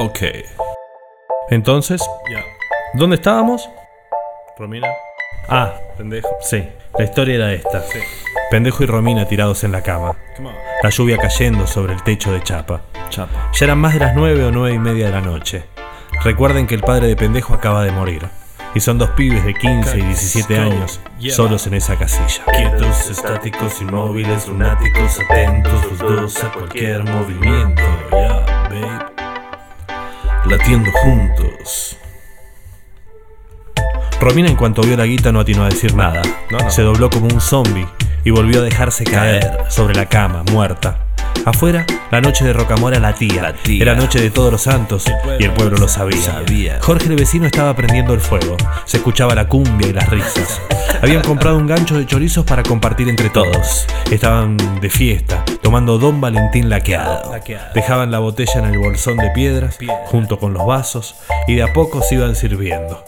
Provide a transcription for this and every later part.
Ok. Entonces, Ya. ¿dónde estábamos? Romina. Ah, Pendejo. sí, la historia era esta. Sí. Pendejo y Romina tirados en la cama. La lluvia cayendo sobre el techo de chapa. Chapa. Ya eran más de las nueve o nueve y media de la noche. Recuerden que el padre de pendejo acaba de morir. Y son dos pibes de 15 y 17 años solos en esa casilla. Quietos, estáticos, inmóviles, lunáticos, atentos, los dos a cualquier movimiento. Latiendo juntos. Romina en cuanto vio la guita no atinó a decir nada. No, no. Se dobló como un zombie y volvió a dejarse caer sobre la cama, muerta. Afuera, la noche de Rocamora latía. Latía. Era noche de todos los santos y el pueblo lo sabía. Sabía. Jorge el vecino estaba prendiendo el fuego. Se escuchaba la cumbia y las risas. Habían comprado un gancho de chorizos para compartir entre todos. Estaban de fiesta, tomando Don Valentín laqueado. Dejaban la botella en el bolsón de piedras, Piedra. junto con los vasos, y de a poco se iban sirviendo.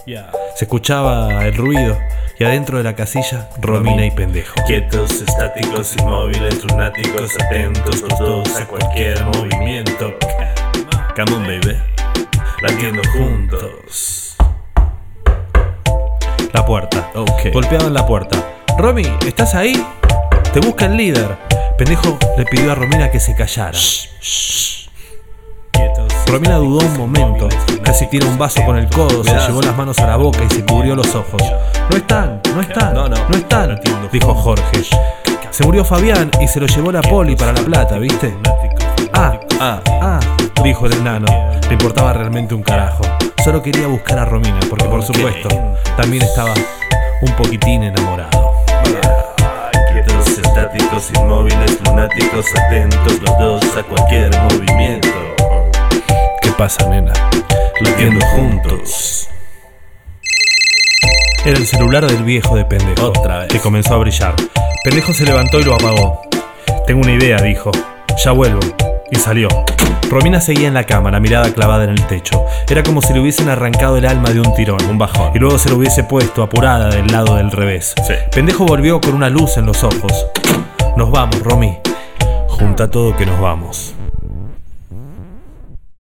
Se escuchaba el ruido y adentro de la casilla Romina y pendejo. Quietos, estáticos, inmóviles, lunáticos, atentos, los dos a cualquier movimiento. Come on, baby. Latiendo juntos. La puerta. Ok. Golpeaban la puerta. Romy, ¿estás ahí? Te busca el líder. Pendejo le pidió a Romina que se callara. Quietos. Romina dudó un momento, casi tira un vaso con el codo, se llevó las manos a la boca y se cubrió los ojos. No están, no están, No, no. no están, dijo Jorge. Se murió Fabián y se lo llevó la poli para La Plata, ¿viste? Ah, Ah. ah, dijo el enano. Le importaba realmente un carajo. Solo quería buscar a Romina, porque por supuesto, también estaba un poquitín enamorado. Quietos, estáticos, inmóviles, lunáticos, atentos, los dos a cualquier movimiento. ¿Qué pasa, nena? Latiendo juntos. Era el celular del viejo de pendejo. Otra vez. Que comenzó a brillar. Pendejo se levantó y lo apagó. Tengo una idea, dijo. Ya vuelvo. Y salió. Romina seguía en la cama, la mirada clavada en el techo. Era como si le hubiesen arrancado el alma de un tirón, un bajón. Y luego se lo hubiese puesto apurada del lado del revés. Sí. Pendejo volvió con una luz en los ojos. Nos vamos, Romy. Junta todo que nos vamos.